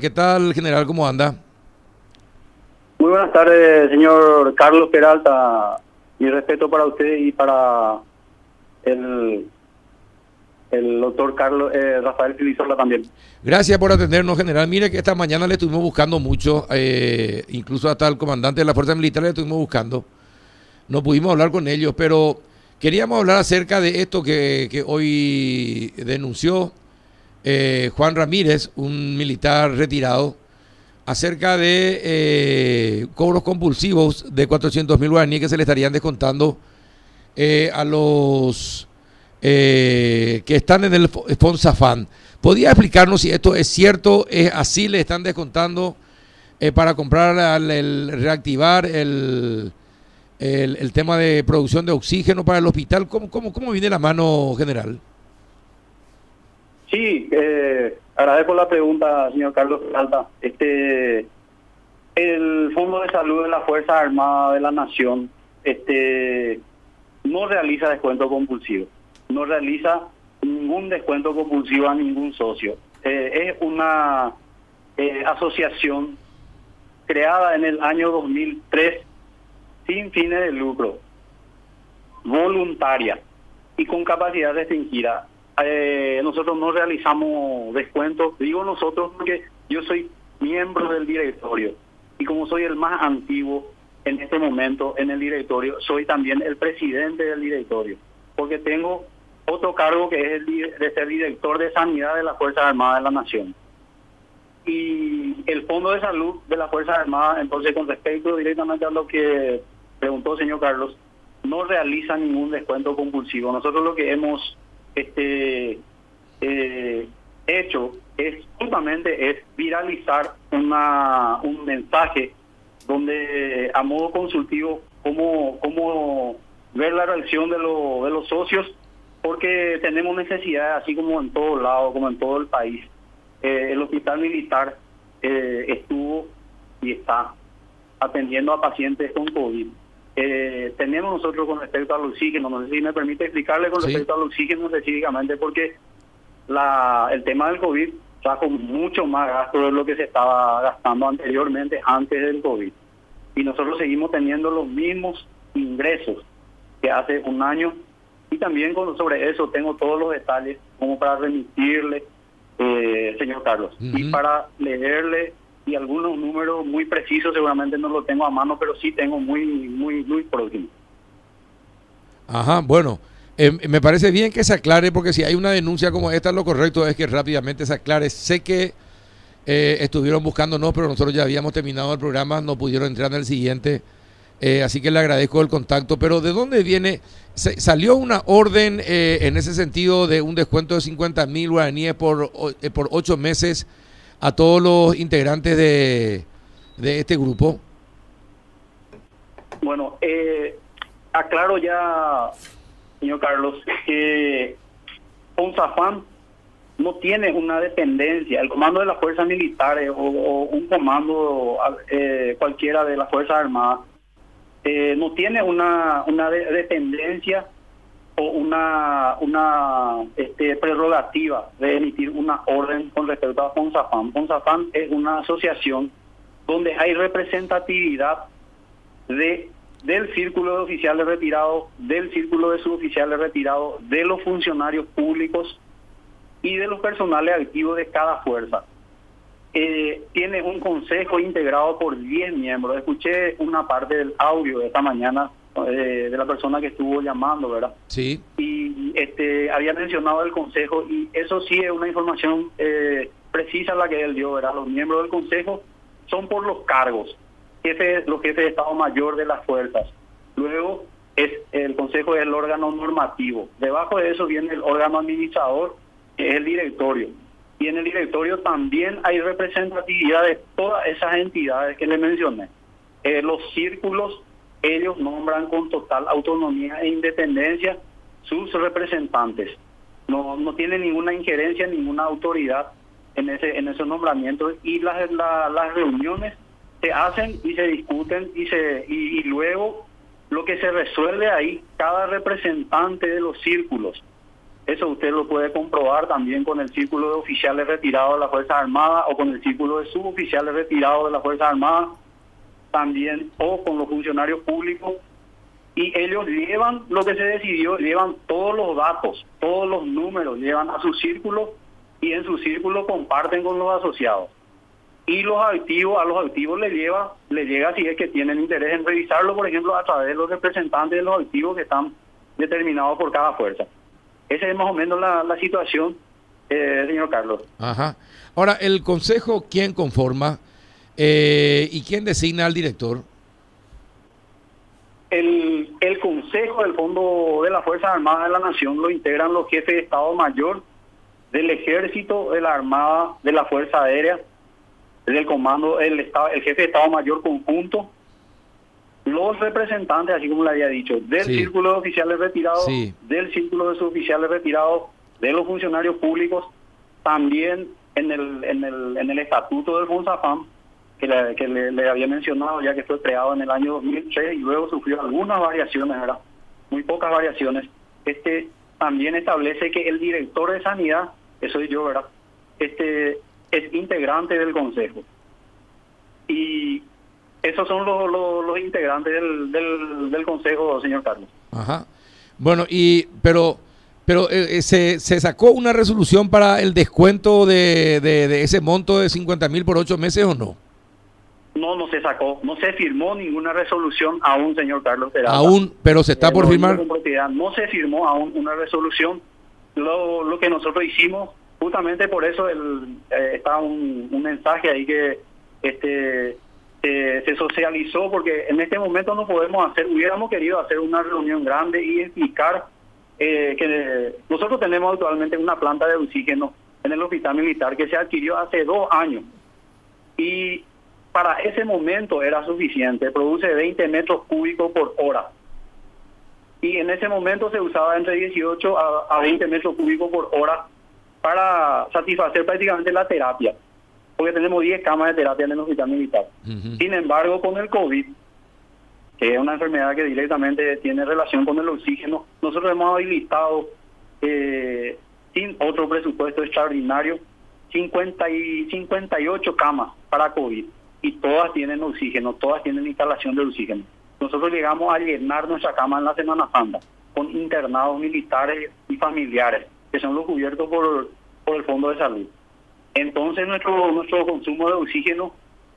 ¿Qué tal, general? ¿Cómo anda? Muy buenas tardes, señor Carlos Peralta. Mi respeto para usted y para el, el doctor Carlos eh, Rafael Filisola también. Gracias por atendernos, general. Mire que esta mañana le estuvimos buscando mucho, eh, incluso hasta el comandante de la Fuerza Militar le estuvimos buscando. No pudimos hablar con ellos, pero queríamos hablar acerca de esto que, que hoy denunció eh, Juan Ramírez, un militar retirado, acerca de eh, cobros compulsivos de 400 mil guaraníes que se le estarían descontando eh, a los que están en el Fonsafán. ¿Podría explicarnos si esto es cierto? ¿Es así? ¿Le están descontando para comprar, el, reactivar el, el, tema de producción de oxígeno para el hospital? ¿Cómo, cómo, cómo viene la mano general? Sí, eh, agradezco la pregunta, señor Carlos Alta. Este, el Fondo de Salud de la Fuerza Armada de la Nación este, no realiza descuento compulsivo, no realiza ningún descuento compulsivo a ningún socio. Eh, es una eh, asociación creada en el año 2003 sin fines de lucro, voluntaria y con capacidad restringida eh, nosotros no realizamos descuentos. Digo nosotros porque yo soy miembro del directorio y como soy el más antiguo en este momento en el directorio, soy también el presidente del directorio, porque tengo otro cargo que es el de ser director de sanidad de las Fuerzas Armadas de la Nación. Y el Fondo de Salud de las Fuerzas Armadas, entonces con respecto directamente a lo que preguntó el señor Carlos, no realiza ningún descuento compulsivo. Nosotros lo que hemos este eh, hecho es justamente es viralizar una, un mensaje donde a modo consultivo cómo, cómo ver la reacción de, lo, de los socios porque tenemos necesidad así como en todo lado como en todo el país. Eh, el hospital militar eh, estuvo y está atendiendo a pacientes con COVID eh, tenemos nosotros con respecto al oxígeno. No sé si me permite explicarle con respecto al oxígeno específicamente, porque la, el tema del COVID trajo mucho más gasto de lo que se estaba gastando anteriormente, antes del COVID. Y nosotros seguimos teniendo los mismos ingresos que hace un año. Y también con, sobre eso tengo todos los detalles como para remitirle, eh, señor Carlos, y para leerle y algunos números muy precisos seguramente no lo tengo a mano, pero sí tengo muy, muy, muy próximo. Ajá, bueno, em, me parece bien que se aclare, porque si hay una denuncia como esta, lo correcto es que rápidamente se aclare. Sé que eh, estuvieron buscándonos, pero nosotros ya habíamos terminado el programa, no pudieron entrar en el siguiente. Eh, así que le agradezco el contacto. Pero ¿de dónde viene? ¿Salió una orden eh, en ese sentido de un descuento de 50 mil guaraníes por, por ocho meses a todos los integrantes de, de este grupo? Bueno, eh, aclaro ya, señor Carlos, que Ponzafán no tiene una dependencia. El comando de las fuerzas militares o, un comando eh, cualquiera de las fuerzas armadas eh, no tiene una, una dependencia una una este, prerrogativa de emitir una orden con respecto a FONSAFAM. FONSAFAM es una asociación donde hay representatividad de del círculo de oficiales retirados, del círculo de suboficiales retirados, de los funcionarios públicos y de los personales activos de cada fuerza. Eh, tiene un consejo integrado por 10 miembros. Escuché una parte del audio de esta mañana eh, de la persona que estuvo llamando, ¿verdad? Sí. Y este había mencionado el consejo y eso sí es una información eh, precisa la que él dio, ¿verdad? Los miembros del consejo son por los cargos, jefe, los jefes de Estado Mayor de las fuerzas. Luego es el consejo es el órgano normativo. Debajo de eso viene el órgano administrador, que es el directorio. Y en el directorio también hay representatividad de todas esas entidades que le mencioné. Eh, los círculos ellos nombran con total autonomía e independencia sus representantes. No, no tienen ninguna injerencia, ninguna autoridad en ese en esos nombramientos y las, las reuniones se hacen y se discuten y se y, luego lo que se resuelve ahí cada representante de los círculos Eso usted lo puede comprobar también con el círculo de oficiales retirados de las Fuerzas Armadas o con el círculo de suboficiales retirados de las Fuerzas Armadas, también o con los funcionarios públicos. Y ellos llevan lo que se decidió, llevan todos los datos, todos los números, llevan a su círculo y en su círculo comparten con los asociados. Y los activos, a los activos les lleva, les llega si es que tienen interés en revisarlo, por ejemplo, a través de los representantes de los activos que están determinados por cada fuerza. Esa es más o menos la, situación, eh, señor Carlos. Ahora, ¿el Consejo quién conforma eh, y quién designa al director? El, el Consejo del Fondo de las Fuerzas Armadas de la Nación lo integran los jefes de Estado Mayor del Ejército, de la Armada, de la Fuerza Aérea, del Comando, el, Estado, el Jefe de Estado Mayor Conjunto, los representantes, así como le había dicho, del círculo de oficiales retirados, del círculo de suboficiales retirados, de los funcionarios públicos, también en el, en el, en el estatuto del FONSAFAM, que, le, que le, había mencionado ya que fue creado en el año 2003 y luego sufrió algunas variaciones, ¿verdad? Muy pocas variaciones. Este también establece que el director de sanidad, eso soy yo, ¿verdad? Este es integrante del consejo. Y esos son los, los, integrantes del, del, consejo, señor Carlos. Ajá. Bueno, y pero pero eh, eh, ¿se, ¿se, sacó una resolución para el descuento de, de, ese monto de 50 mil por ocho meses o no? No, no se sacó, no se firmó ninguna resolución aún, señor Carlos. Aún, pero se está por firmar. No se firmó aún una resolución. Lo, lo que nosotros hicimos, justamente por eso el, eh, está un, un mensaje ahí que este se socializó porque en este momento no podemos hacer, hubiéramos querido hacer una reunión grande y explicar eh, que nosotros tenemos actualmente una planta de oxígeno en el hospital militar que se adquirió hace dos años y para ese momento era suficiente, produce 20 metros cúbicos por hora. Y en ese momento se usaba entre 18 a, a 20 metros cúbicos por hora para satisfacer prácticamente la terapia porque tenemos 10 camas de terapia en el hospital militar. Sin embargo, con el COVID, que es una enfermedad que directamente tiene relación con el oxígeno, nosotros hemos habilitado, eh, sin otro presupuesto extraordinario, 50 y 58 camas para COVID y todas tienen oxígeno, todas tienen instalación de oxígeno. Nosotros llegamos a llenar nuestra cama en la Semana Santa con internados militares y familiares, que son los cubiertos por, por el Fondo de Salud. Entonces nuestro nuestro consumo de oxígeno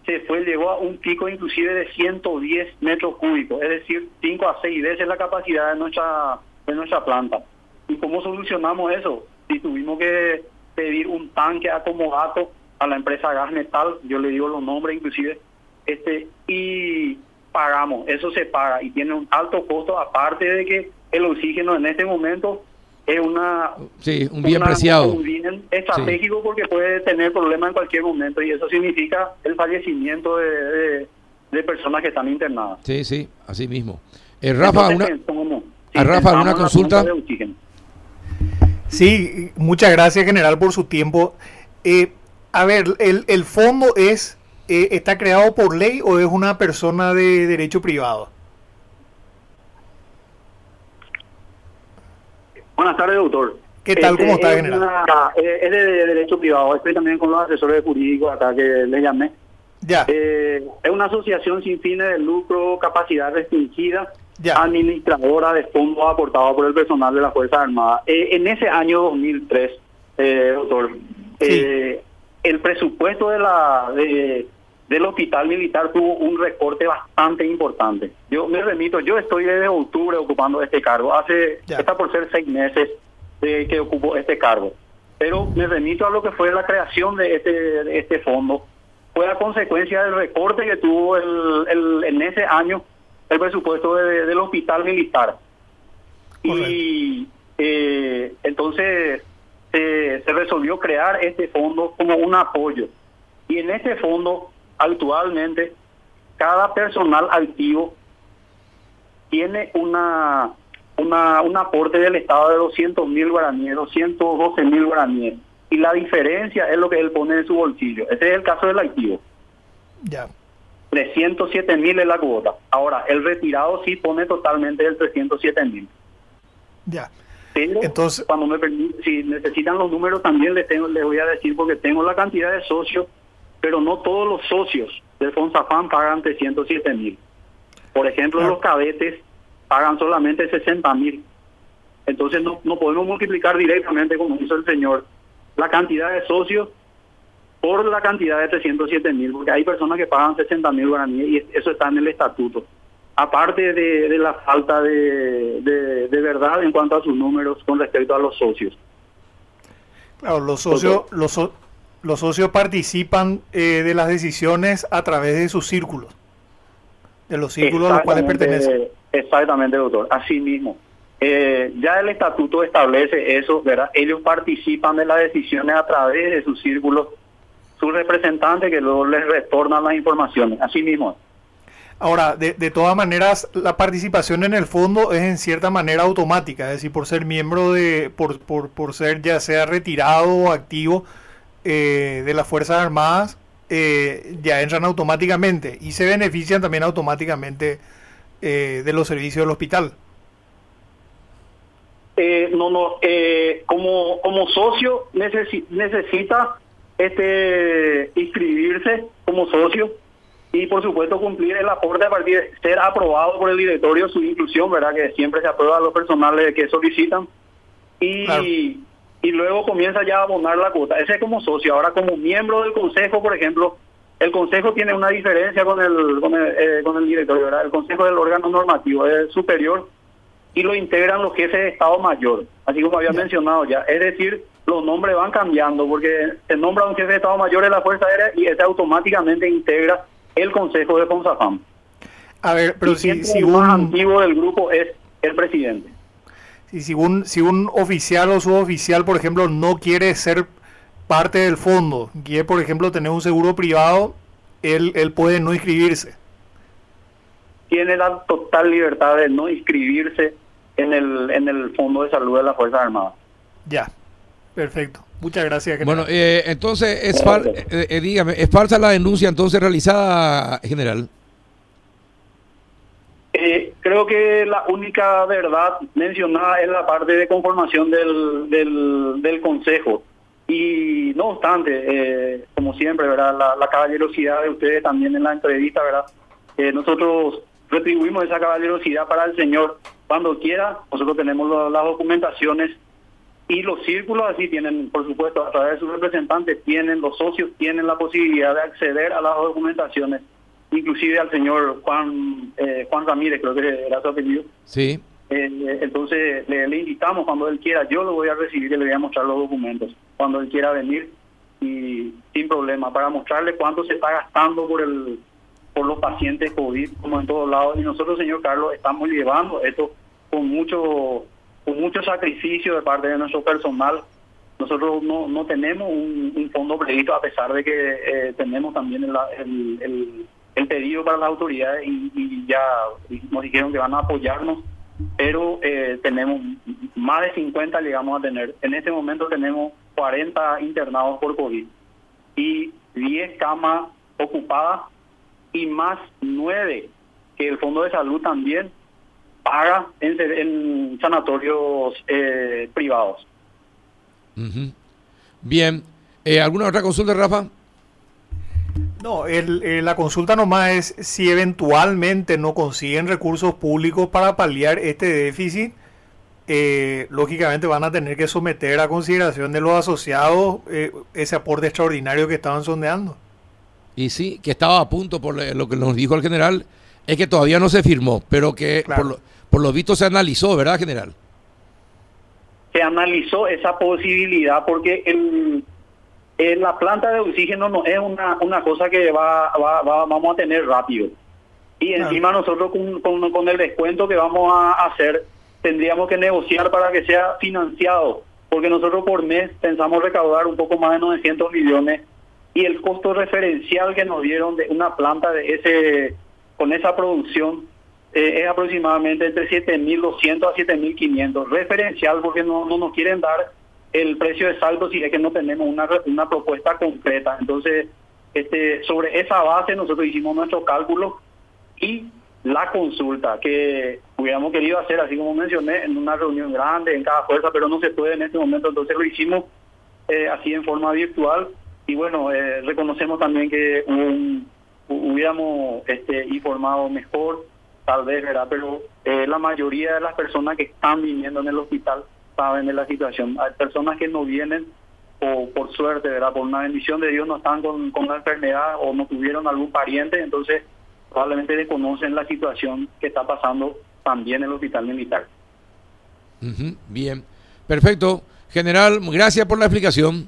se fue, llegó a un pico inclusive de 110 metros cúbicos, es decir, 5 a 6 veces la capacidad de nuestra, de nuestra planta. ¿Y cómo solucionamos eso? Si tuvimos que pedir un tanque acomodado a la empresa Gas Metal, yo le digo los nombres inclusive, este y pagamos, eso se paga y tiene un alto costo, aparte de que el oxígeno en este momento es una sí, un bien preciado. Un bien estratégico porque puede tener problemas en cualquier momento y eso significa el fallecimiento de, de, personas que están internadas. Sí, sí, así mismo. Eh, Rafa, una, Rafa, una consulta. Sí, muchas gracias, general, por su tiempo. Eh, a ver, ¿el, el fondo es eh, está creado por ley o es una persona de derecho privado? Buenas tardes, doctor. ¿Qué tal? ¿Cómo está, es general? Eh, es de, derecho privado. Estoy también con los asesores jurídicos acá que le llamé. Ya. Eh, es una asociación sin fines de lucro, capacidad restringida, administradora de fondos aportados por el personal de la Fuerza Armada. Eh, en ese año 2003, doctor, el presupuesto de la de, del hospital militar tuvo un recorte bastante importante. Yo me remito, yo estoy desde octubre ocupando este cargo, hace, está por ser seis meses de que ocupo este cargo, pero me remito a lo que fue la creación de este, este fondo, fue a consecuencia del recorte que tuvo el, en ese año el presupuesto del hospital militar. Y eh, entonces se resolvió crear este fondo como un apoyo. Y en este fondo actualmente cada personal activo tiene una, una un aporte del Estado de 200 mil guaraníes, 212 mil guaraníes. Y la diferencia es lo que él pone en su bolsillo. Ese es el caso del activo. Ya. 307 mil es la cuota. Ahora, el retirado sí pone totalmente el 307 mil. Ya. Pero Entonces- cuando me permite, si necesitan los números también les, tengo, les voy a decir porque tengo la cantidad de socios, pero no todos los socios del Fonsafán pagan 307 mil. Por ejemplo, Claro. los cadetes pagan solamente 60 mil. Entonces no, no podemos multiplicar directamente, como hizo el señor, la cantidad de socios por la cantidad de 307 mil, porque hay personas que pagan 60 mil guaraníes y eso está en el estatuto. Aparte de, de la falta de, de- de verdad en cuanto a sus números con respecto a los socios. Claro, los socios, los, so- los socios participan eh, de las decisiones a través de sus círculos, de los círculos a los cuales pertenecen. Exactamente, doctor. Así mismo. Eh, ya el estatuto establece eso, ¿verdad? Ellos participan de las decisiones a través de sus círculos, sus representantes que luego les retornan las informaciones. Así mismo. Ahora, de, de todas maneras, la participación en el fondo es en cierta manera automática, es decir, por ser miembro de, por, por, por ser ya sea retirado o activo eh, de las Fuerzas Armadas, eh, ya entran automáticamente y se benefician también automáticamente eh, de los servicios del hospital. Eh, no, no, eh, como, como socio necesi- necesita este inscribirse como socio y por supuesto cumplir el aporte a partir de ser aprobado por el directorio su inclusión, ¿verdad? Que siempre se aprueba a los personales que solicitan y, Claro. y luego comienza ya a abonar la cuota. Ese es como socio. Ahora como miembro del consejo, por ejemplo, el consejo tiene una diferencia con el, con el, eh, con el directorio, ¿verdad? El consejo del órgano normativo es superior y lo integran los jefes de Estado Mayor, así como había mencionado ya. Es decir, los nombres van cambiando porque se nombra un jefe de Estado Mayor de la Fuerza Aérea y ese automáticamente integra el Consejo de FONSAFAM. A ver, pero y si, el más un, antiguo del grupo es el presidente. si, si un, si un oficial o suboficial, por ejemplo, no quiere ser parte del fondo, quiere, por ejemplo, tener un seguro privado, él, él puede no inscribirse. Tiene la total libertad de no inscribirse en el, en el Fondo de Salud de las Fuerzas Armadas. Ya, perfecto. Muchas gracias. Bueno, general. eh, entonces, es fal- eh, eh, dígame, ¿es falsa la denuncia entonces realizada, general? Eh, creo que la única verdad mencionada es la parte de conformación del, del, del Consejo. Y no obstante, eh, como siempre, ¿verdad? La, la caballerosidad de ustedes también en la entrevista, ¿verdad? Eh, nosotros retribuimos esa caballerosidad para el Señor cuando quiera. Nosotros tenemos la- las documentaciones y los círculos así tienen, por supuesto, a través de sus representantes, tienen, los socios tienen la posibilidad de acceder a las documentaciones, inclusive al señor Juan eh, Juan Ramírez, creo que era su apellido. Sí. Eh, entonces le, le invitamos cuando él quiera, yo lo voy a recibir y le voy a mostrar los documentos, cuando él quiera venir y sin problema, para mostrarle cuánto se está gastando por el por los pacientes COVID, como en todos lados. Y nosotros, señor Carlos, estamos llevando esto con mucho mucho sacrificio de parte de nuestro personal. Nosotros no, no tenemos un, fondo previsto, a pesar de que eh, tenemos también el, pedido para las autoridades y, y ya nos dijeron que van a apoyarnos, pero eh, tenemos más de 50 llegamos a tener. En este momento tenemos 40 internados por COVID y 10 camas ocupadas y más 9 que el Fondo de Salud también paga en, en sanatorios eh, privados. Bien. Eh, ¿Alguna otra consulta, Rafa? No, el- eh, la consulta nomás es si eventualmente no consiguen recursos públicos para paliar este déficit, eh, lógicamente van a tener que someter a consideración de los asociados eh, ese aporte extraordinario que estaban sondeando. Y sí, que estaba a punto, por lo que nos dijo el general, es que todavía no se firmó, pero que Claro. por, lo, por lo visto se analizó, ¿verdad, general? Se analizó esa posibilidad porque el, eh, la planta de oxígeno no es una, una cosa que va, va- va- vamos a tener rápido. Y Claro. encima nosotros con, con- con el descuento que vamos a hacer tendríamos que negociar para que sea financiado, porque nosotros por mes pensamos recaudar un poco más de 900 millones y el costo referencial que nos dieron de una planta de ese con esa producción eh, es aproximadamente entre 7.200 a 7.500 referencial porque no, no nos quieren dar el precio de saldo si es que no tenemos una, una propuesta concreta entonces este sobre esa base nosotros hicimos nuestro cálculo y la consulta que hubiéramos querido hacer, así como mencioné, en una reunión grande, en cada fuerza, pero no se puede en este momento, entonces lo hicimos eh, así en forma virtual. Y bueno, eh, reconocemos también que hubiéramos este, informado mejor, tal vez, ¿verdad? Pero eh, la mayoría de las personas que están viniendo en el hospital saben de la situación. Hay personas que no vienen o por suerte, ¿verdad? Por una bendición de Dios no están con, con la enfermedad o no tuvieron algún pariente, entonces probablemente desconocen la situación que está pasando también en el hospital militar. Bien, perfecto. General, gracias por la explicación.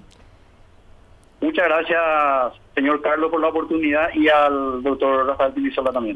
Muchas gracias, señor Carlos, por la oportunidad y al doctor Rafael Pinizola también.